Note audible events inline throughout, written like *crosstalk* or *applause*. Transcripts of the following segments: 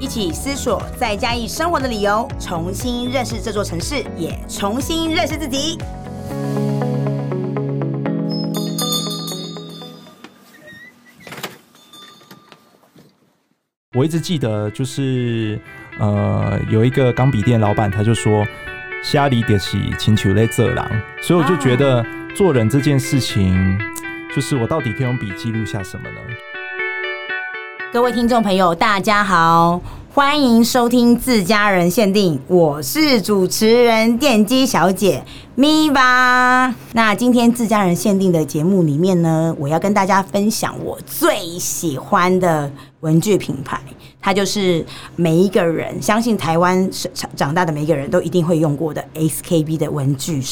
一起思索在嘉义生活的理由，重新认识这座城市，也重新认识自己。我一直记得，就是呃，有一个钢笔店老板，他就说：“虾里得起请求类这狼。”所以我就觉得做人这件事情。就是我到底可以用笔记录下什么呢？各位听众朋友，大家好，欢迎收听自家人限定，我是主持人电机小姐咪吧。那今天自家人限定的节目里面呢，我要跟大家分享我最喜欢的文具品牌，它就是每一个人相信台湾长长大的每一个人都一定会用过的 SKB 的文具。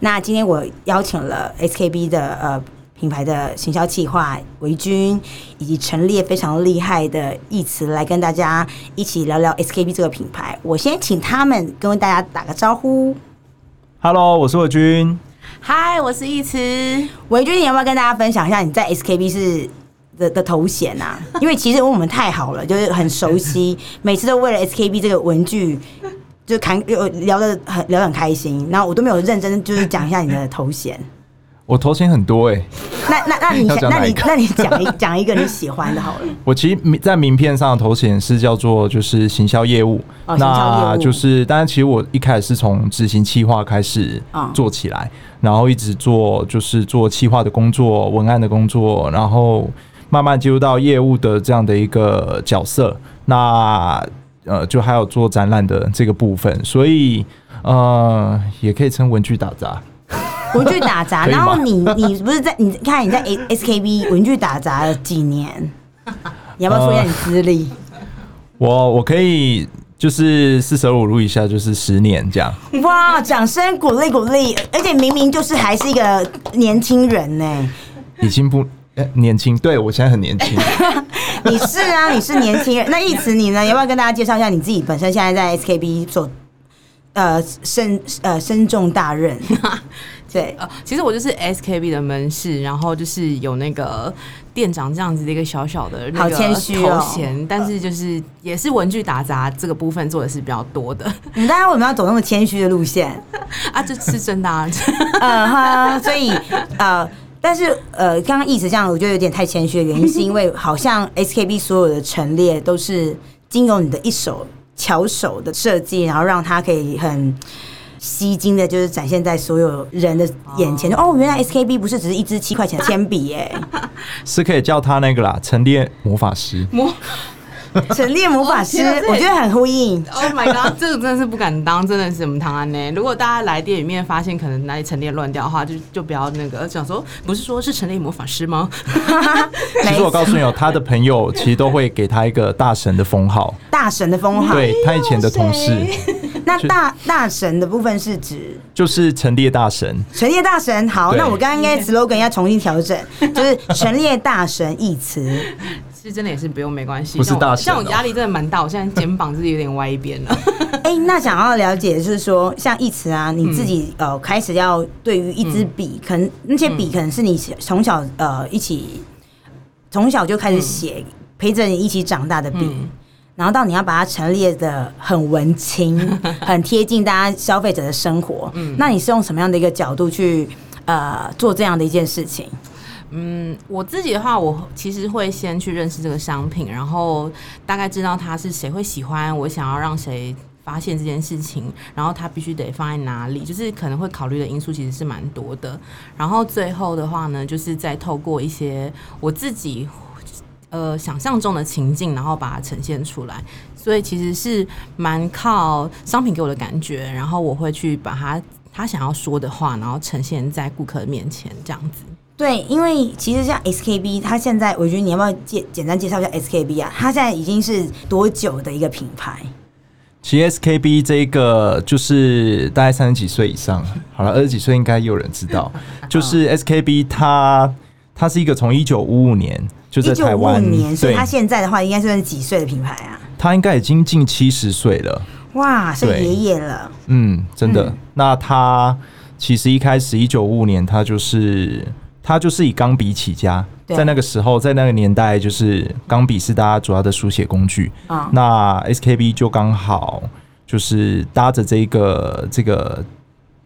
那今天我邀请了 SKB 的呃。品牌的行销企划维君，以及陈列非常厉害的义慈来跟大家一起聊聊 SKB 这个品牌。我先请他们跟大家打个招呼。Hello，我是维军。Hi，我是义慈。维军，你要不要跟大家分享一下你在 SKB 是的的头衔啊？因为其实我们太好了，就是很熟悉，每次都为了 SKB 这个文具就谈聊的很聊得很开心。然后我都没有认真就是讲一下你的头衔。我头衔很多哎、欸，那那那你那你那你讲一 *laughs* 讲一个你喜欢的好了。我其实在名片上的头衔是叫做就是行销业务，哦、那就是当然其实我一开始是从执行企划开始做起来，嗯、然后一直做就是做企划的工作、文案的工作，然后慢慢进入到业务的这样的一个角色。那呃，就还有做展览的这个部分，所以呃，也可以称文具打杂。*laughs* 文具打杂，然后你你不是在你看你在 SKB 文具打杂了几年？你要不要说一下你资历？我我可以就是四舍五入一下，就是十年这样。哇，掌声鼓励鼓励！而且明明就是还是一个年轻人呢，已经不年轻。对，我现在很年轻。*laughs* 你是啊，你是年轻人。那一慈你呢？要不要跟大家介绍一下你自己本身现在在 SKB 所呃身呃身重大任？*laughs* 对，呃，其实我就是 SKB 的门市，然后就是有那个店长这样子的一个小小的那个头衔，但是就是也是文具打杂这个部分做的是比较多的。*laughs* 你大家为什么要走那么谦虚的路线 *laughs* 啊？这是真的啊，*laughs* 嗯哈，所以呃，但是呃，刚刚一直这样，我觉得有点太谦虚的原因，是因为好像 SKB 所有的陈列都是经由你的一手巧手的设计，然后让它可以很。吸睛的，就是展现在所有人的眼前。哦，原来 SKB 不是只是一支七块钱的铅笔，耶，*laughs* 是可以叫他那个啦，陈列魔法师。魔 *laughs* 陈列魔法师，我觉得很呼应。Oh my god，这个真的是不敢当，真的是什么唐安呢？*laughs* 如果大家来店里面发现可能哪里陈列乱掉的话，就就不要那个想说，不是说是陈列魔法师吗？其实我告诉你哦，他的朋友其实都会给他一个大神的封号，大神的封号，对他以前的同事。那大大神的部分是指就是陈列大神，陈列大神。好，那我刚刚应该 slogan 要重新调整，就是 *laughs* 陈列大神义慈。是真的也是不用没关系，不是大神喔，像我压力真的蛮大，我现在肩膀是有点歪一边了。哎、欸，那想要了解就是说，像一词啊，你自己呃开始要对于一支笔，可能那些笔可能是你从小呃一起从小就开始写，陪着你一起长大的笔。然后到你要把它陈列的很文青，*laughs* 很贴近大家消费者的生活。嗯，那你是用什么样的一个角度去呃做这样的一件事情？嗯，我自己的话，我其实会先去认识这个商品，然后大概知道它是谁会喜欢，我想要让谁发现这件事情，然后它必须得放在哪里，就是可能会考虑的因素其实是蛮多的。然后最后的话呢，就是再透过一些我自己。呃，想象中的情境，然后把它呈现出来，所以其实是蛮靠商品给我的感觉，然后我会去把它他想要说的话，然后呈现在顾客面前这样子。对，因为其实像 SKB，它现在我觉得你要不要介简单介绍一下 SKB 啊？它现在已经是多久的一个品牌？其实 SKB 这一个就是大概三十几岁以上，好了，二十几岁应该有人知道。*laughs* 就是 SKB 它它是一个从一九五五年就在台湾，年，所以他现在的话应该算是几岁的品牌啊？他应该已经近七十岁了。哇，是爷爷了。嗯，真的。嗯、那他其实一开始一九五五年，他就是他就是以钢笔起家。在那个时候，在那个年代，就是钢笔是大家主要的书写工具。啊，那 SKB 就刚好就是搭着这个这个。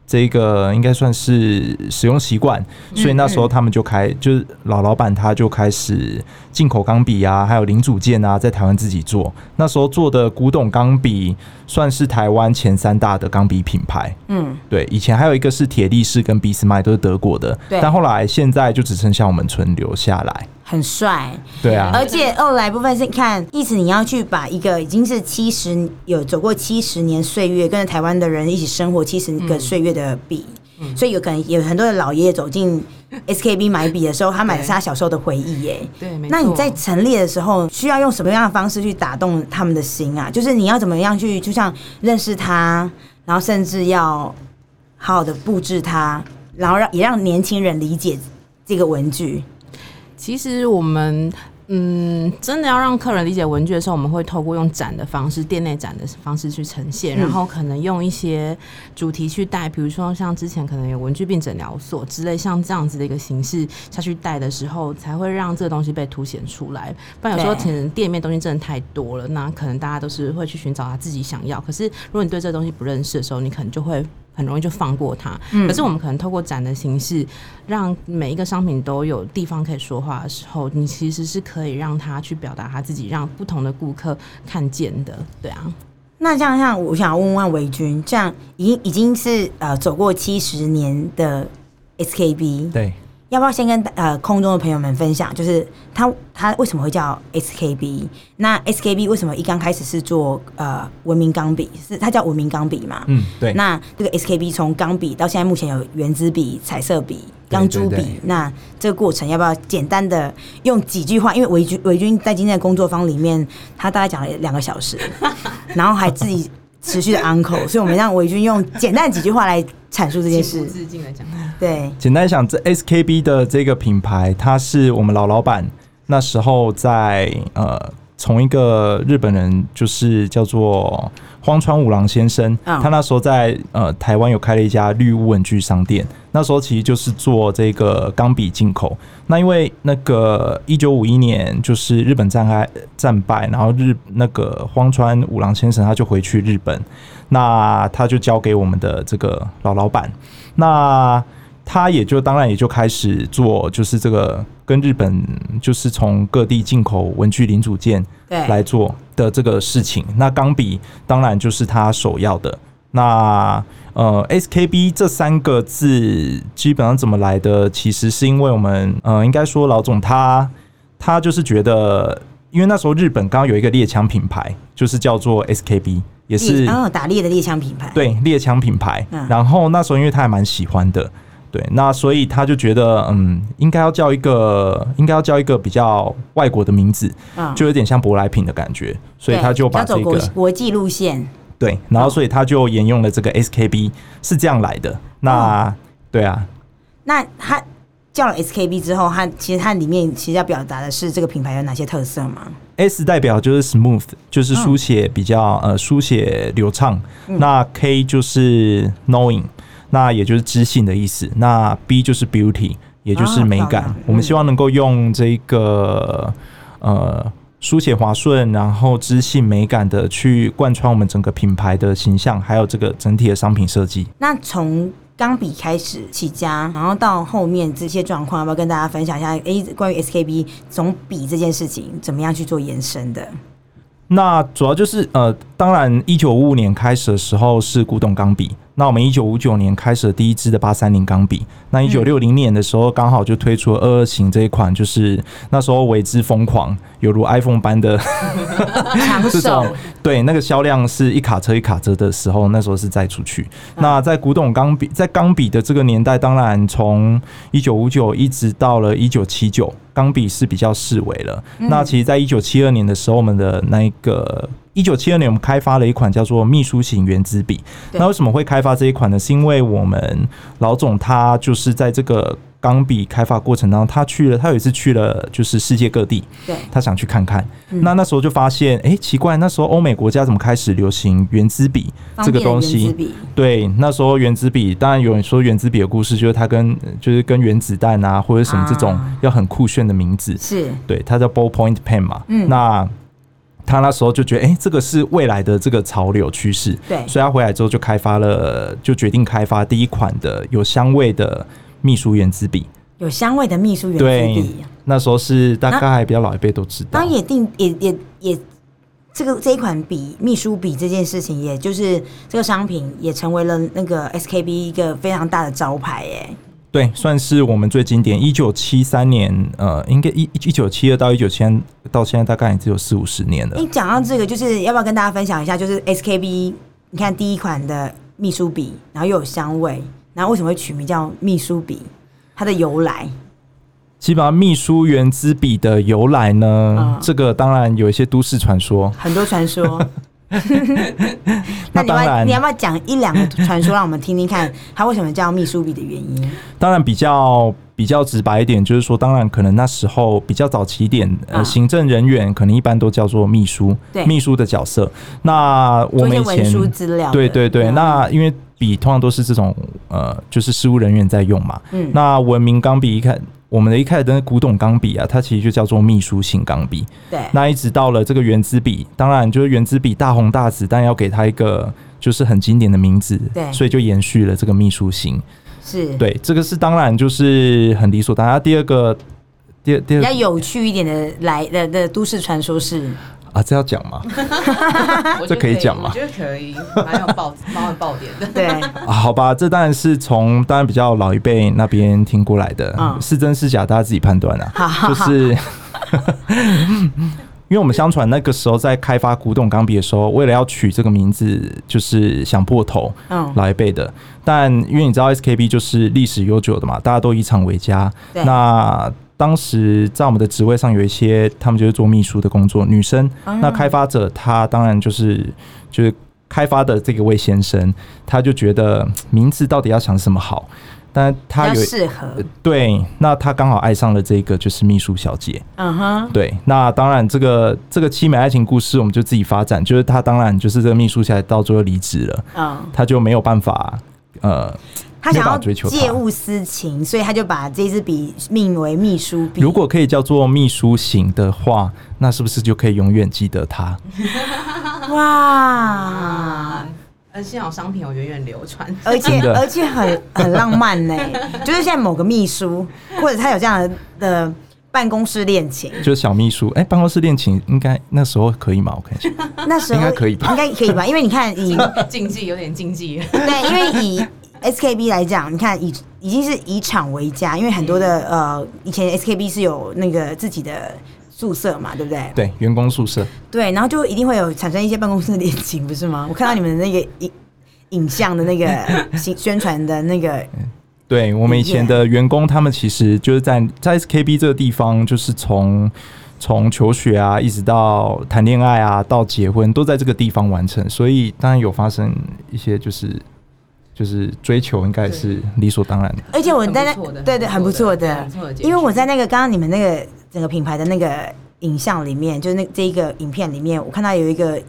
这个应该算是使用习惯，所以那时候他们就开，就是老老板他就开始进口钢笔啊，还有零组件啊，在台湾自己做。那时候做的古董钢笔算是台湾前三大的钢笔品牌。嗯，对，以前还有一个是铁力士跟俾斯麦，都是德国的。但后来现在就只剩下我们存留下来。很帅，对啊，而且后来部分是看，意思你要去把一个已经是七十有走过七十年岁月，跟着台湾的人一起生活七十个岁月的笔，嗯、所以有可能有很多的老爷爷走进 SKB 买笔的时候，他买的是他小时候的回忆耶。对，那你在陈列的时候，需要用什么样的方式去打动他们的心啊？就是你要怎么样去，就像认识他，然后甚至要好好的布置它，然后让也让年轻人理解这个文具。其实我们嗯，真的要让客人理解文具的时候，我们会透过用展的方式，店内展的方式去呈现，然后可能用一些主题去带，比如说像之前可能有文具病诊疗所之类，像这样子的一个形式下去带的时候，才会让这个东西被凸显出来。不然有时候可能店里面东西真的太多了，那可能大家都是会去寻找他自己想要。可是如果你对这个东西不认识的时候，你可能就会。很容易就放过它，可是我们可能透过展的形式，让每一个商品都有地方可以说话的时候，你其实是可以让他去表达他自己，让不同的顾客看见的，对啊。那这样像我想要问问维君，这样已经已经是呃走过七十年的 SKB，对。要不要先跟呃空中的朋友们分享，就是它它为什么会叫 SKB？那 SKB 为什么一刚开始是做呃文明钢笔？是它叫文明钢笔嘛？嗯，对。那这个 SKB 从钢笔到现在目前有原子笔、彩色笔、钢珠笔，那这个过程要不要简单的用几句话？因为维军维军在今天的工作坊里面，他大概讲了两个小时，*laughs* 然后还自己持续的 *laughs* uncle，所以我们让维军用简单几句话来阐述这件事。致敬来讲。对，简单想，这 SKB 的这个品牌，它是我们老老板那时候在呃，从一个日本人，就是叫做荒川五郎先生，他那时候在呃台湾有开了一家绿屋文具商店，那时候其实就是做这个钢笔进口。那因为那个一九五一年就是日本战败战败，然后日那个荒川五郎先生他就回去日本，那他就交给我们的这个老老板，那。他也就当然也就开始做，就是这个跟日本就是从各地进口文具零组件来做的这个事情。那钢笔当然就是他首要的。那呃，SKB 这三个字基本上怎么来的？其实是因为我们呃，应该说老总他他就是觉得，因为那时候日本刚刚有一个猎枪品牌，就是叫做 SKB，也是哦打猎的猎枪品牌，对猎枪品牌。然后那时候因为他还蛮喜欢的。对，那所以他就觉得，嗯，应该要叫一个，应该要叫一个比较外国的名字，嗯，就有点像舶来品的感觉，所以他就把这个国际路线，对，然后所以他就沿用了这个 SKB，是这样来的。那对啊，那他叫了 SKB 之后，他其实它里面其实要表达的是这个品牌有哪些特色吗？S 代表就是 smooth，就是书写比较呃书写流畅，那 K 就是 knowing。那也就是知性的意思。那 B 就是 beauty，也就是美感。啊、我们希望能够用这个呃书写滑顺，然后知性美感的去贯穿我们整个品牌的形象，还有这个整体的商品设计。那从钢笔开始起家，然后到后面这些状况，要不要跟大家分享一下？诶、欸，关于 SKB 总笔这件事情，怎么样去做延伸的？那主要就是呃，当然一九五五年开始的时候是古董钢笔。那我们一九五九年开始了第一支的八三零钢笔，那一九六零年的时候刚好就推出了二二型这一款，就是那时候为之疯狂，犹如 iPhone 般的 *laughs* 这种，对，那个销量是一卡车一卡车的时候，那时候是再出去。那在古董钢笔，在钢笔的这个年代，当然从一九五九一直到了一九七九，钢笔是比较式微了。那其实，在一九七二年的时候，我们的那个。一九七二年，我们开发了一款叫做秘书型原子笔。那为什么会开发这一款呢？是因为我们老总他就是在这个钢笔开发过程当中，他去了，他有一次去了就是世界各地，对，他想去看看。嗯、那那时候就发现，哎、欸，奇怪，那时候欧美国家怎么开始流行原子笔这个东西？对，那时候原子笔，当然有人说原子笔的故事，就是它跟就是跟原子弹啊，或者什么这种要很酷炫的名字，啊、是对，它叫 ballpoint pen 嘛。嗯，那。他那时候就觉得，哎、欸，这个是未来的这个潮流趋势，对，所以他回来之后就开发了，就决定开发第一款的有香味的秘书原子笔。有香味的秘书原子笔，那时候是大概比较老一辈都知道。当然也定也也也，这个这一款笔秘书笔这件事情，也就是这个商品也成为了那个 SKB 一个非常大的招牌，哎。对，算是我们最经典。一九七三年，呃，应该一一九七二到一九七到现在，大概也只有四五十年了。你讲到这个，就是要不要跟大家分享一下？就是 SKB，你看第一款的秘书笔，然后又有香味，然后为什么会取名叫秘书笔？它的由来？基本上，秘书原子笔的由来呢，嗯、这个当然有一些都市传说，很多传说。*laughs* 那你要你要不要讲一两个传说，让我们听听看，它为什么叫秘书笔的原因？当然比较比较直白一点，就是说，当然可能那时候比较早期一点，呃，行政人员可能一般都叫做秘书，对，秘书的角色。那我们以前对对对，那因为笔通常都是这种呃，就是事务人员在用嘛。嗯，那文明钢笔一看。我们的一开始的古董钢笔啊，它其实就叫做秘书型钢笔。对，那一直到了这个原子笔，当然就是原子笔大红大紫，但要给它一个就是很经典的名字，对，所以就延续了这个秘书型。是，对，这个是当然就是很理所当然。第二个，第二第二个比较有趣一点的来的的都市传说是。啊，这要讲吗？*laughs* 这可以讲吗？我觉得可以，蛮有爆蛮有爆点的。对，啊，好吧，这当然是从当然比较老一辈那边听过来的，嗯、是真是假，大家自己判断啊。好好好就是，*laughs* 因为我们相传那个时候在开发古董钢笔的时候，为了要取这个名字，就是想破头。嗯，老一辈的，但因为你知道 SKB 就是历史悠久的嘛，大家都以厂为家。对，那。当时在我们的职位上有一些，他们就是做秘书的工作，女生。那开发者他当然就是就是开发的这个位先生，他就觉得名字到底要想什么好，但他有适合。对，那他刚好爱上了这个就是秘书小姐。嗯哼，对，那当然这个这个凄美爱情故事我们就自己发展，就是他当然就是这个秘书小姐到最后离职了，嗯，他就没有办法呃。他想要借物思情，所以他就把这支笔命为秘书笔。如果可以叫做秘书型的话，那是不是就可以永远记得他？*laughs* 哇！而幸好商品有源远流传，而且而且很很浪漫呢。就是现在某个秘书，或者他有这样的的办公室恋情，就是小秘书。哎、欸，办公室恋情应该那时候可以吗？我看一下，*laughs* 那时候应该可以吧？应该可以吧？因为你看，*laughs* 以禁忌有点禁忌。对，因为以。*laughs* SKB 来讲，你看以已经是以厂为家，因为很多的呃，以前 SKB 是有那个自己的宿舍嘛，对不对？对，员工宿舍。对，然后就一定会有产生一些办公室的恋情，不是吗？我看到你们的那个影影像的那个宣传的那个，对我们以前的员工，他们其实就是在在 SKB 这个地方，就是从从求学啊，一直到谈恋爱啊，到结婚，都在这个地方完成，所以当然有发生一些就是。就是追求应该是理所当然的，而且我在那对对很不错的，因为我在那个刚刚你们那个整个品牌的那个影像里面，就是那这一个影片里面，我看到有一个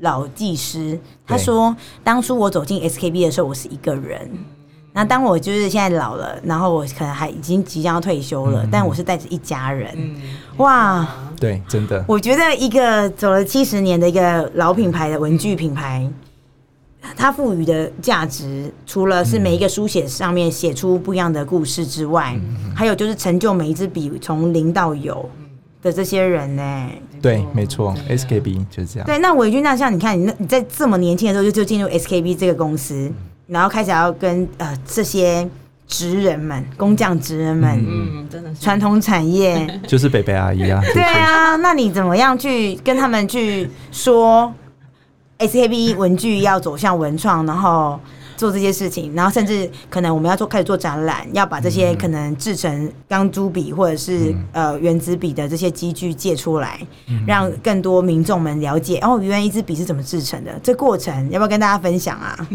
老技师，他说当初我走进 SKB 的时候，我是一个人，那当我就是现在老了，然后我可能还已经即将要退休了，但我是带着一家人，哇，对，真的，我觉得一个走了七十年的一个老品牌的文具品牌。它赋予的价值，除了是每一个书写上面写出不一样的故事之外，嗯、还有就是成就每一支笔从零到有的这些人呢、欸？对，没错，SKB 就是这样。对，那伟军，那像你看，你那你在这么年轻的时候就就进入 SKB 这个公司，然后开始要跟呃这些职人们、工匠职人们，嗯，真的是传统产业，*laughs* 就是北北阿姨啊。对啊，那你怎么样去跟他们去说？SKB 文具要走向文创，然后做这些事情，然后甚至可能我们要做开始做展览，要把这些可能制成钢珠笔或者是呃原子笔的这些机具借出来，让更多民众们了解哦，原来一支笔是怎么制成的。这过程要不要跟大家分享啊？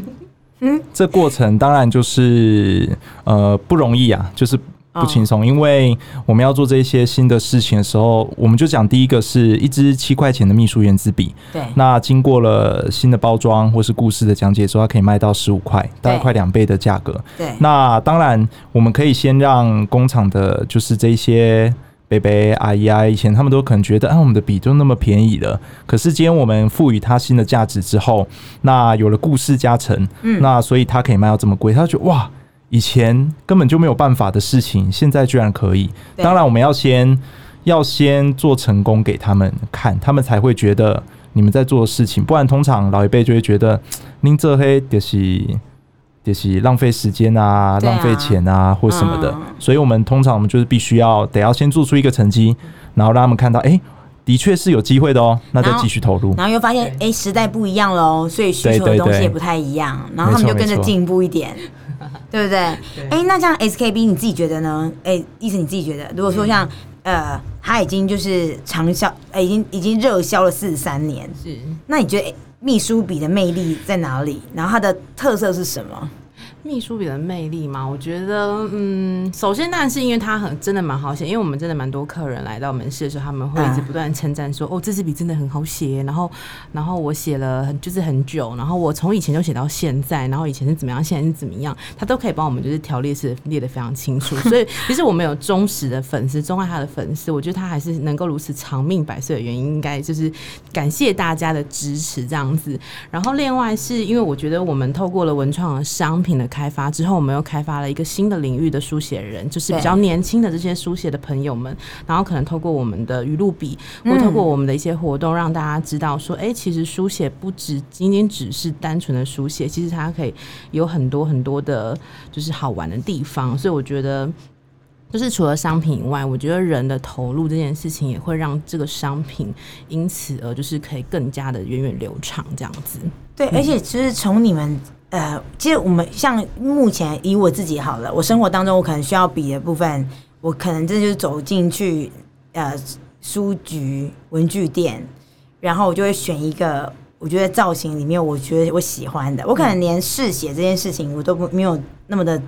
嗯，这过程当然就是呃不容易啊，就是。不轻松，因为我们要做这些新的事情的时候，我们就讲第一个是一支七块钱的秘书原子笔，对，那经过了新的包装或是故事的讲解之后，它可以卖到十五块，大概快两倍的价格。对，那当然我们可以先让工厂的，就是这些伯伯阿姨啊，以前他们都可能觉得，啊，我们的笔都那么便宜了，可是今天我们赋予它新的价值之后，那有了故事加成，嗯，那所以它可以卖到这么贵，他就觉得哇。以前根本就没有办法的事情，现在居然可以。当然，我们要先要先做成功给他们看，他们才会觉得你们在做的事情。不然，通常老一辈就会觉得您这黑就是就是浪费时间啊，浪费钱啊，或什么的。所以我们通常我们就是必须要得要先做出一个成绩，然后让他们看到，哎，的确是有机会的哦，那再继续投入。然后又发现，哎，时代不一样喽，所以需求的东西也不太一样，然后他们就跟着进步一点。*laughs* 对不对？哎那像 SKB 你自己觉得呢？哎、欸，意思你自己觉得，如果说像、嗯、呃，他已经就是长销，呃，已经已经热销了四十三年，是，那你觉得秘书笔的魅力在哪里？然后它的特色是什么？秘书笔的魅力嘛，我觉得，嗯，首先当然是因为它很真的蛮好写，因为我们真的蛮多客人来到门市的时候，他们会一直不断称赞说，啊、哦，这支笔真的很好写，然后，然后我写了很就是很久，然后我从以前就写到现在，然后以前是怎么样，现在是怎么样，他都可以帮我们就是条列式列的非常清楚，*laughs* 所以其实我们有忠实的粉丝，钟爱他的粉丝，我觉得他还是能够如此长命百岁的原因，应该就是感谢大家的支持这样子。然后另外是因为我觉得我们透过了文创的商品的开发之后，我们又开发了一个新的领域的书写人，就是比较年轻的这些书写的朋友们，然后可能透过我们的语录笔，或透过我们的一些活动，让大家知道说，哎，其实书写不只仅仅只是单纯的书写，其实它可以有很多很多的，就是好玩的地方。所以我觉得，就是除了商品以外，我觉得人的投入这件事情，也会让这个商品因此而就是可以更加的源远流长这样子。对，而且其实从你们。呃，其实我们像目前以我自己好了，我生活当中我可能需要笔的部分，我可能真的就是走进去呃书局、文具店，然后我就会选一个我觉得造型里面我觉得我喜欢的，我可能连试写这件事情我都不没有那么的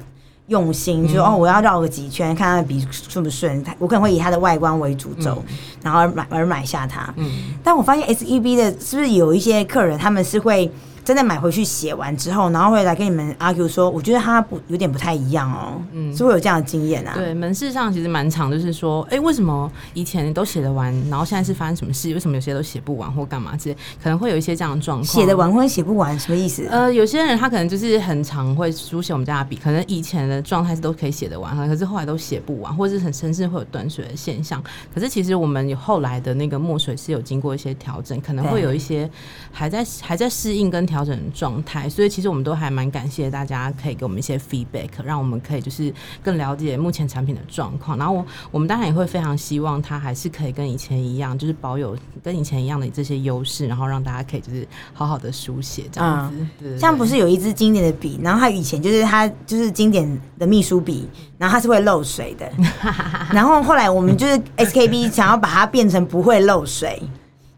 用心，就说哦我要绕个几圈看它的笔顺不顺，我可能会以它的外观为主轴，然后而买而买下它。嗯，但我发现 S E B 的是不是有一些客人他们是会。真的买回去写完之后，然后会来跟你们 argue 说，我觉得它不有点不太一样哦，嗯，是会有这样的经验啊。对，门市上其实蛮常，就是说，哎，为什么以前都写得完，然后现在是发生什么事？为什么有些都写不完或干嘛之类？可能会有一些这样的状况。写得完或者写不完，什么意思？呃，有些人他可能就是很常会书写我们家的笔，可能以前的状态是都可以写得完，可是后来都写不完，或者是很甚至会有断水的现象。可是其实我们有后来的那个墨水是有经过一些调整，可能会有一些还在还在适应跟调整的状态。所以其实我们都还蛮感谢大家可以给我们一些 feedback，让我们可以就是更了解目前产品的状况。然后我我们当然也会非常希望它还是可以跟以前一样，就是保有跟以前一样的这些优势，然后让大家可以就是好好的书写这样子。嗯、像不是有一支经典的笔，然后它以前就是它就是经典的秘书笔，然后它是会漏水的。*laughs* 然后后来我们就是 SKB 想要把它变成不会漏水，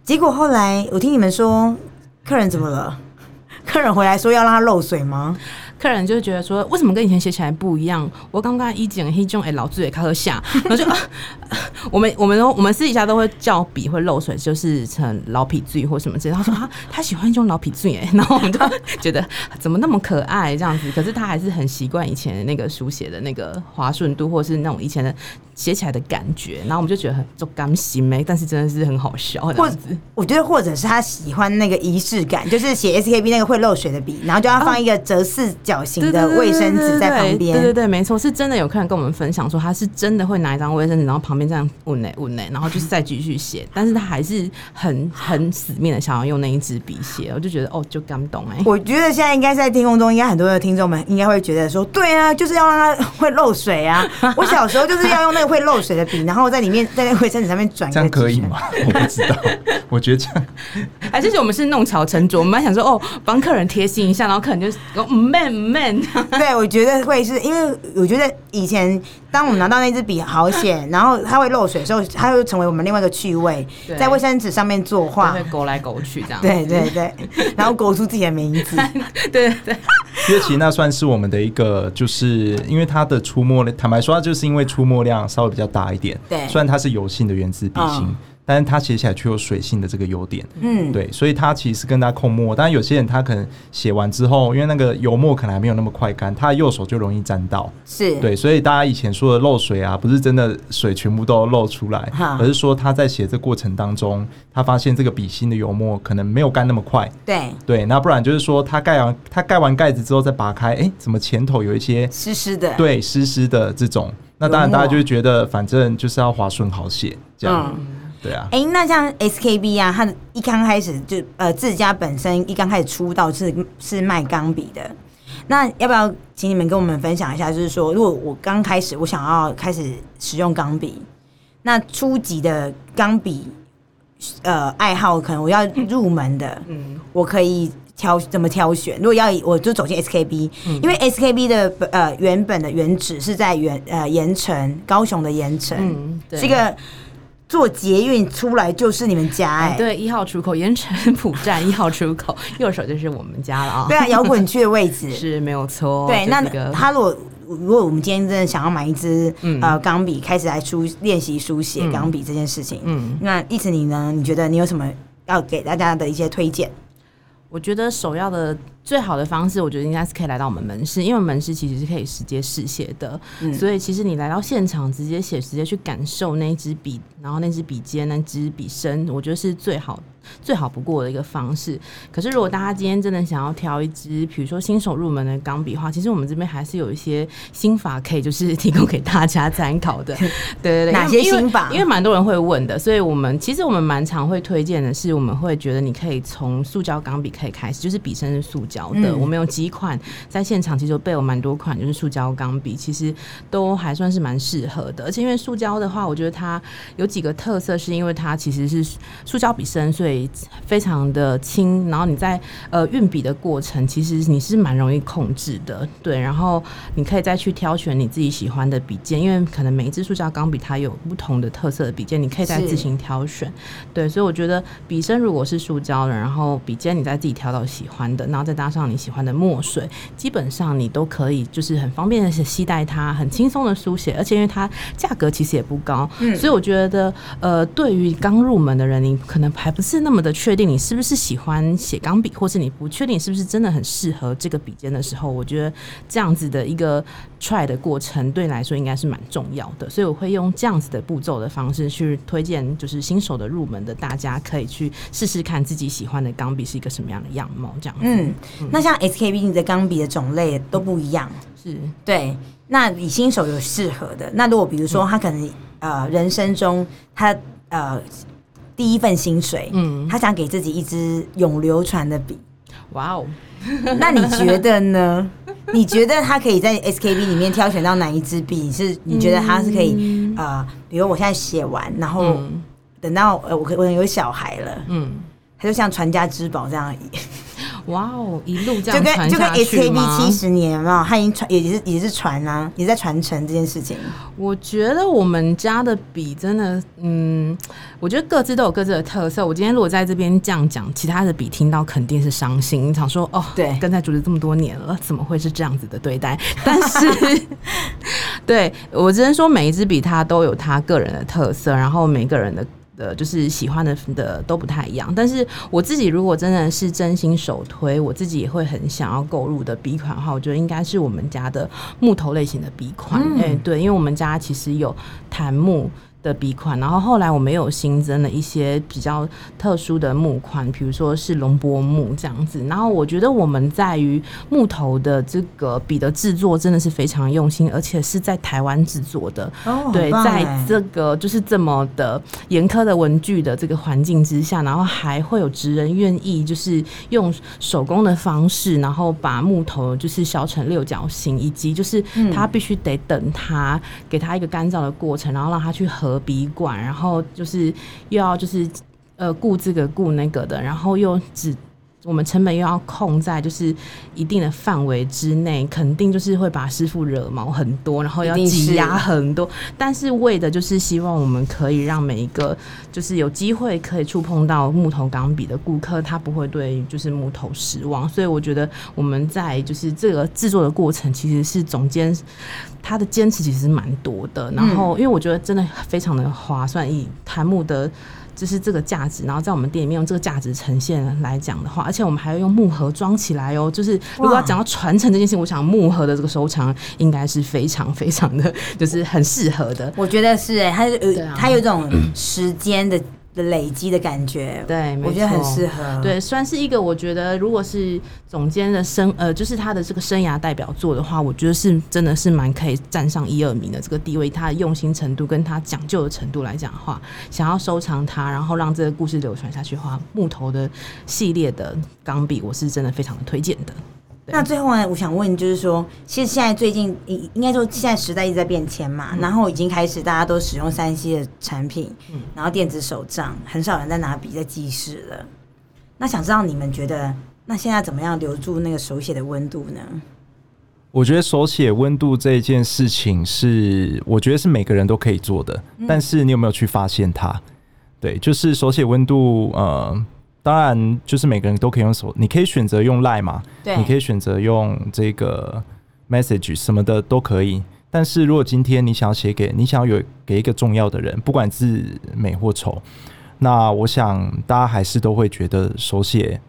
结果后来我听你们说客人怎么了？客人回来说要让它漏水吗？客人就觉得说，为什么跟以前写起来不一样？我刚刚一讲一种哎，老子也开始下，然后就，*laughs* 我们我们都我们私底下都会叫笔会漏水，就是成老皮醉或什么之类。他说他他喜欢用老皮醉哎，*laughs* 然后我们就觉得 *laughs* 怎么那么可爱这样子，可是他还是很习惯以前的那个书写的那个滑顺度，或是那种以前的写起来的感觉。然后我们就觉得很就甘心没，但是真的是很好笑这样子。我觉得或者是他喜欢那个仪式感，就是写 SKB 那个会漏水的笔，然后就要放一个折四。角形的卫生纸在旁边，对对对，没错，是真的有客人跟我们分享说，他是真的会拿一张卫生纸，然后旁边这样稳嘞稳嘞，然后就是再继续写，*laughs* 但是他还是很很死命的想要用那一支笔写，我就觉得哦，就感动哎。*laughs* 我觉得现在应该在天空中，应该很多的听众们应该会觉得说，对啊，就是要让它会漏水啊。*laughs* 我小时候就是要用那个会漏水的笔，然后在里面在那个卫生纸上面转，这样可以吗？我不知道，我觉得这样还是我们是弄巧成拙，我们还想说哦，帮客人贴心一下，然后客人就，man。man。对，我觉得会是因为我觉得以前当我们拿到那支笔好险，然后它会漏水的时候，它会成为我们另外一个趣味，在卫生纸上面作画，会勾来勾去这样。对对对，然后勾出自己的名字。对 *laughs* 对对，因为其实那算是我们的一个，就是因为它的出墨量，坦白说，它就是因为出墨量稍微比较大一点。对，虽然它是油性的原子笔芯。嗯但是它写起来却有水性的这个优点，嗯，对，所以它其实是跟它控墨。但是有些人他可能写完之后，因为那个油墨可能还没有那么快干，他右手就容易沾到，是。对，所以大家以前说的漏水啊，不是真的水全部都漏出来，而是说他在写这过程当中，他发现这个笔芯的油墨可能没有干那么快，对。对，那不然就是说他盖完他盖完盖子之后再拔开，哎、欸，怎么前头有一些湿湿的，对，湿湿的这种，那当然大家就会觉得反正就是要滑顺好写这样。嗯对啊，哎、欸，那像 SKB 啊，它一刚开始就呃自家本身一刚开始出道是是卖钢笔的，那要不要请你们跟我们分享一下？就是说，如果我刚开始我想要开始使用钢笔，那初级的钢笔呃爱好，可能我要入门的，嗯，我可以挑怎么挑选？如果要我就走进 SKB，嗯，因为 SKB 的呃原本的原址是在原呃盐城高雄的盐城，嗯，对，这个。坐捷运出来就是你们家哎、欸，对，一号出口盐城埔站 *laughs* 一号出口，右手就是我们家了啊。对啊，摇滚区的位置 *laughs* 是没有错。对，那他如果如果我们今天真的想要买一支、嗯、呃钢笔，开始来书练习书写钢笔这件事情，嗯，那一直你呢？你觉得你有什么要给大家的一些推荐？我觉得首要的。最好的方式，我觉得应该是可以来到我们门市，因为门市其实是可以直接试写的，嗯，所以其实你来到现场直接写，直接去感受那支笔，然后那支笔尖、那支笔身，我觉得是最好最好不过的一个方式。可是如果大家今天真的想要挑一支，比如说新手入门的钢笔的话，其实我们这边还是有一些心法可以就是提供给大家参考的。*laughs* 对对对，哪些心法？因为蛮多人会问的，所以我们其实我们蛮常会推荐的是，我们会觉得你可以从塑胶钢笔可以开始，就是笔身是塑胶。的、嗯，我们有几款在现场，其实备有蛮多款，就是塑胶钢笔，其实都还算是蛮适合的。而且因为塑胶的话，我觉得它有几个特色，是因为它其实是塑胶笔身，所以非常的轻。然后你在呃运笔的过程，其实你是蛮容易控制的，对。然后你可以再去挑选你自己喜欢的笔尖，因为可能每一支塑胶钢笔它有不同的特色的笔尖，你可以再自行挑选。对，所以我觉得笔身如果是塑胶的，然后笔尖你再自己挑到喜欢的，然后再搭上你喜欢的墨水，基本上你都可以，就是很方便的携带它，很轻松的书写，而且因为它价格其实也不高，嗯，所以我觉得，呃，对于刚入门的人，你可能还不是那么的确定你是不是喜欢写钢笔，或是你不确定是不是真的很适合这个笔尖的时候，我觉得这样子的一个 try 的过程对你来说应该是蛮重要的，所以我会用这样子的步骤的方式去推荐，就是新手的入门的大家可以去试试看自己喜欢的钢笔是一个什么样的样貌，这样子。嗯，那像 SKB 的钢笔的种类都不一样，是对。那你新手有适合的，那如果比如说他可能呃人生中他呃第一份薪水，嗯，他想给自己一支永流传的笔，哇哦，那你觉得呢？*laughs* 你觉得他可以在 SKB 里面挑选到哪一支笔？是你觉得他是可以呃，比如我现在写完，然后等到呃我可我有小孩了，嗯，他就像传家之宝这样而已。哇哦，一路这样就跟就跟 SKB 七十年嘛，他已经传也是也是传啊，也在传承这件事情。我觉得我们家的笔真的，嗯，我觉得各自都有各自的特色。我今天如果在这边这样讲，其他的笔听到肯定是伤心，想说哦，对，跟在主子这么多年了，怎么会是这样子的对待？但是，*laughs* 对我只能说每一支笔它都有它个人的特色，然后每个人的。的就是喜欢的的都不太一样，但是我自己如果真的是真心首推，我自己也会很想要购入的笔款的话，我觉得应该是我们家的木头类型的笔款。哎、嗯欸，对，因为我们家其实有檀木。的笔款，然后后来我们有新增了一些比较特殊的木款，比如说是龙柏木这样子。然后我觉得我们在于木头的这个笔的制作真的是非常用心，而且是在台湾制作的。哦，对，在这个就是这么的严苛的文具的这个环境之下，然后还会有职人愿意就是用手工的方式，然后把木头就是削成六角形，以及就是他必须得等它给他一个干燥的过程，然后让他去合。笔管，然后就是又要就是呃顾这个顾那个的，然后又只我们成本又要控在就是一定的范围之内，肯定就是会把师傅惹毛很多，然后要挤压很多。但是为的就是希望我们可以让每一个就是有机会可以触碰到木头钢笔的顾客，他不会对就是木头失望。所以我觉得我们在就是这个制作的过程，其实是总监他的坚持其实蛮多的。然后因为我觉得真的非常的划算，以檀木的。就是这个价值，然后在我们店里面用这个价值呈现来讲的话，而且我们还要用木盒装起来哦。就是如果要讲到传承这件事情，我想木盒的这个收藏应该是非常非常的，就是很适合的。我觉得是哎，它有它有一种时间的。的累积的感觉，对，我觉得很适合。对，算是一个我觉得，如果是总监的生呃，就是他的这个生涯代表作的话，我觉得是真的是蛮可以站上一二名的这个地位。他的用心程度跟他讲究的程度来讲的话，想要收藏它，然后让这个故事流传下去的话，木头的系列的钢笔，我是真的非常的推荐的。那最后呢，我想问，就是说，其实现在最近应应该说，现在时代一直在变迁嘛，嗯、然后已经开始大家都使用三 C 的产品，嗯、然后电子手账，很少人在拿笔在记事了。那想知道你们觉得，那现在怎么样留住那个手写的温度呢？我觉得手写温度这件事情是，我觉得是每个人都可以做的，嗯、但是你有没有去发现它？对，就是手写温度，呃。当然，就是每个人都可以用手，你可以选择用 Line 嘛，对，你可以选择用这个 Message 什么的都可以。但是如果今天你想要写给你想要有给一个重要的人，不管是美或丑，那我想大家还是都会觉得手写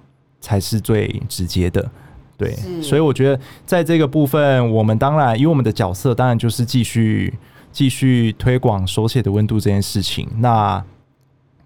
才是最直接的，对。所以我觉得在这个部分，我们当然因为我们的角色，当然就是继续继续推广手写的温度这件事情。那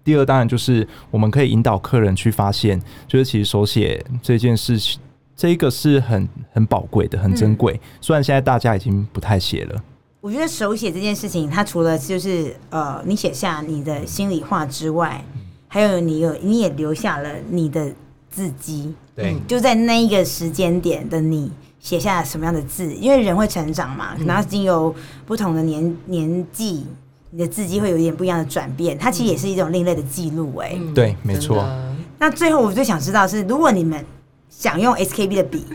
第二，当然就是我们可以引导客人去发现，就是其实手写这件事情，这个是很很宝贵的、很珍贵。嗯、虽然现在大家已经不太写了，我觉得手写这件事情，它除了就是呃，你写下你的心里话之外，还有你有你也留下了你的字迹，对，就在那一个时间点的你写下什么样的字，因为人会成长嘛，然后已经由不同的年年纪。你的字迹会有一点不一样的转变，它其实也是一种另类的记录，哎，对，没错。那最后我最想知道是，如果你们想用 SKB 的笔，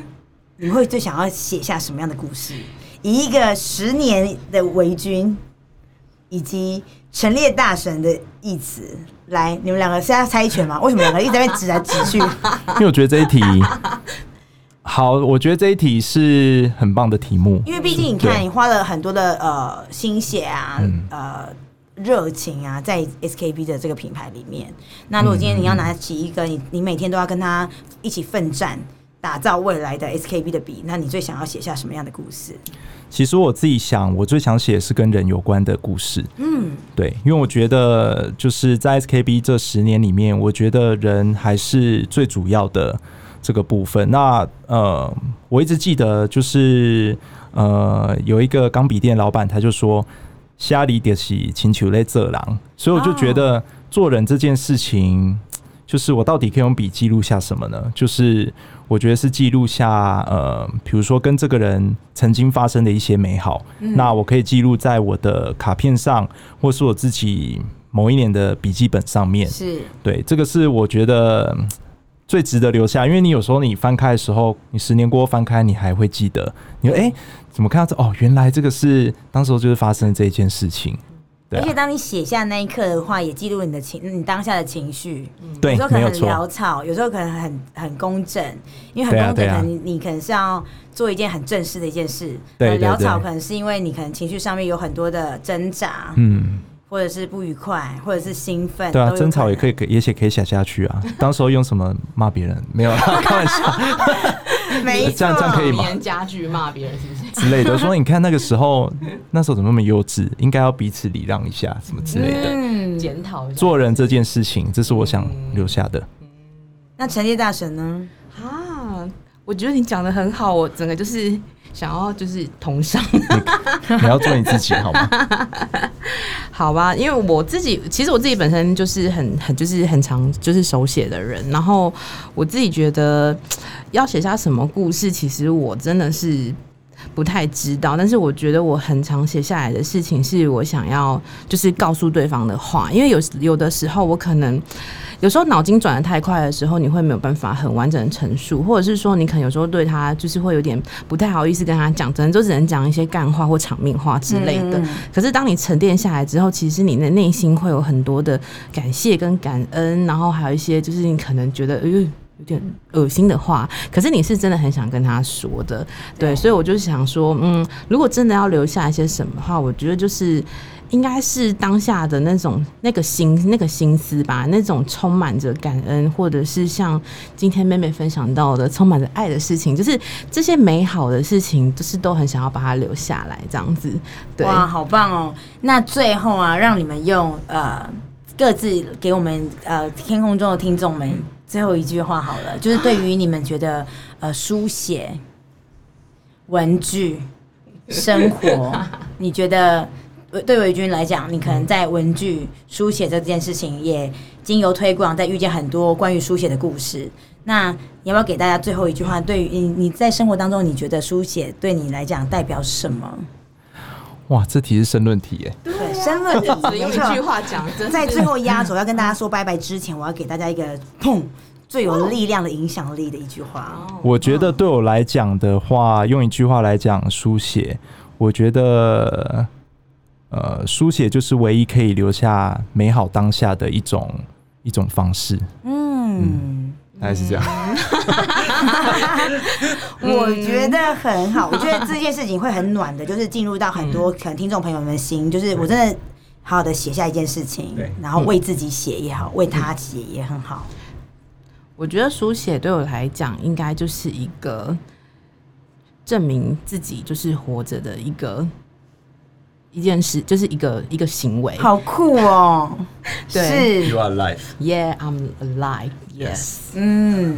你会最想要写下什么样的故事？以一个十年的为君，以及陈列大神的意词来，你们两个是要猜拳吗？为什么两个一直在指来指去？*laughs* 因为我觉得这一题。好，我觉得这一题是很棒的题目，因为毕竟你看，你花了很多的呃心血啊，嗯、呃热情啊，在 SKB 的这个品牌里面。那如果今天你要拿起一个你你每天都要跟他一起奋战，打造未来的 SKB 的笔，那你最想要写下什么样的故事？其实我自己想，我最想写是跟人有关的故事。嗯，对，因为我觉得就是在 SKB 这十年里面，我觉得人还是最主要的。这个部分，那呃，我一直记得就是呃，有一个钢笔店老板，他就说“虾里点起请求类这狼”，所以我就觉得做人这件事情，就是我到底可以用笔记录下什么呢？就是我觉得是记录下呃，比如说跟这个人曾经发生的一些美好，嗯、那我可以记录在我的卡片上，或是我自己某一年的笔记本上面。是对，这个是我觉得。最值得留下，因为你有时候你翻开的时候，你十年过后翻开，你还会记得。你说，哎、欸，怎么看到这？哦，原来这个是当时候就是发生这一件事情。对、啊，而且当你写下那一刻的话，也记录你的情，你当下的情绪。对，有时候可能很潦草，有时候可能很很工整，因为很公正，可能你你可能是要做一件很正式的一件事。对，潦草可能是因为你可能情绪上面有很多的挣扎。嗯。或者是不愉快，或者是兴奋，对啊，争吵也可以，也写可以写下去啊。*laughs* 当时候用什么骂别人？没有，开玩笑。没错，*laughs* 这样这样可以吗？语家具骂别人是不是？之类的。说你看那个时候，那时候怎么那么幼稚？应该要彼此礼让一下，什么之类的。嗯，检讨做人这件事情，这是我想留下的。嗯、那陈列大神呢？啊，我觉得你讲的很好，我整个就是。想要就是同上，*laughs* 你要做你自己好吗？*laughs* 好吧，因为我自己其实我自己本身就是很很就是很常就是手写的人，然后我自己觉得要写下什么故事，其实我真的是不太知道。但是我觉得我很常写下来的事情，是我想要就是告诉对方的话，因为有有的时候我可能。有时候脑筋转的太快的时候，你会没有办法很完整的陈述，或者是说你可能有时候对他就是会有点不太好意思跟他讲，只能就只能讲一些干话或场面话之类的。可是当你沉淀下来之后，其实你的内心会有很多的感谢跟感恩，然后还有一些就是你可能觉得呃有点恶心的话，可是你是真的很想跟他说的，对，所以我就想说，嗯，如果真的要留下一些什么话，我觉得就是。应该是当下的那种那个心那个心思吧，那种充满着感恩，或者是像今天妹妹分享到的充满着爱的事情，就是这些美好的事情，就是都很想要把它留下来，这样子。对，哇，好棒哦！那最后啊，让你们用呃各自给我们呃天空中的听众们最后一句话好了，就是对于你们觉得呃书写、文具、生活，*laughs* 你觉得？对维军来讲，你可能在文具书写这件事情，也经由推广，在遇见很多关于书写的故事。那你要不要给大家最后一句话？对于你，你在生活当中，你觉得书写对你来讲代表什么？哇，这题是申论题耶！对，申论题。用一句话讲，在最后压轴要跟大家说拜拜之前，我要给大家一个砰最有力量的影响力的一句话。我觉得对我来讲的话，用一句话来讲书写，我觉得。呃，书写就是唯一可以留下美好当下的一种一种方式。嗯，嗯，大概是这样。*laughs* 我觉得很好，我觉得这件事情会很暖的，就是进入到很多可能听众朋友们的心，就是我真的好好的写下一件事情，然后为自己写也好，为他写也很好。我觉得书写对我来讲，应该就是一个证明自己就是活着的一个。一件事就是一个一个行为，好酷哦！*laughs* 对是，You are alive. Yeah, I'm alive. Yes. *laughs* 嗯，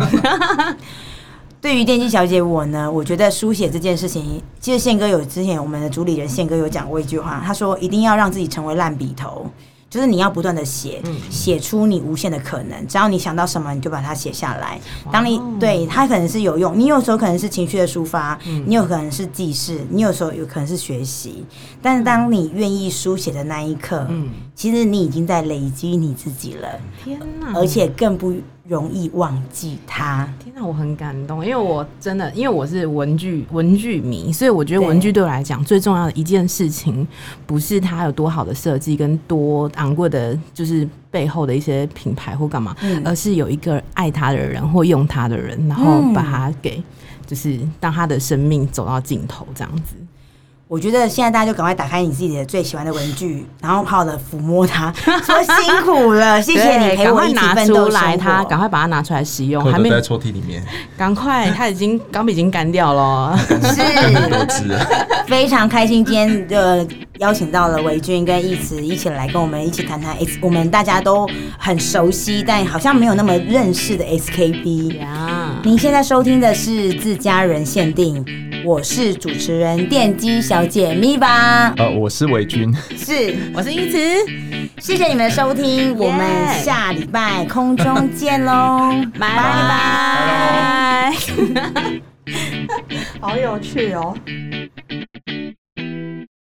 对于电机小姐我呢，我觉得书写这件事情，其实宪哥有之前我们的主理人宪哥有讲过一句话，他说一定要让自己成为烂笔头。就是你要不断的写，写出你无限的可能。只要你想到什么，你就把它写下来。当你对它可能是有用，你有时候可能是情绪的抒发，你有可能是记事，你有时候有可能是学习。但是当你愿意书写的那一刻，其实你已经在累积你自己了。天哪！而且更不。容易忘记他。天哪，我很感动，因为我真的，因为我是文具文具迷，所以我觉得文具对我来讲最重要的一件事情，不是它有多好的设计跟多昂贵的，就是背后的一些品牌或干嘛，嗯、而是有一个爱它的人或用它的人，然后把它给，就是让他的生命走到尽头这样子。我觉得现在大家就赶快打开你自己的最喜欢的文具，然后好好的抚摸它，*laughs* 说辛苦了，谢谢你陪我一起奋斗来，它赶快把它拿出来使用，还没在抽屉里面，赶快，它已经钢笔已经干掉了，是，*laughs* *laughs* 非常开心今天的邀请到了维君跟义慈一起来跟我们一起谈谈 S，我们大家都很熟悉但好像没有那么认识的 SKB。您现在收听的是自家人限定。我是主持人电机小姐咪吧，呃，我是维君，是，我是义慈，谢谢你们的收听，我们下礼拜空中见喽，*laughs* 拜。拜拜，*laughs* 好有趣哦。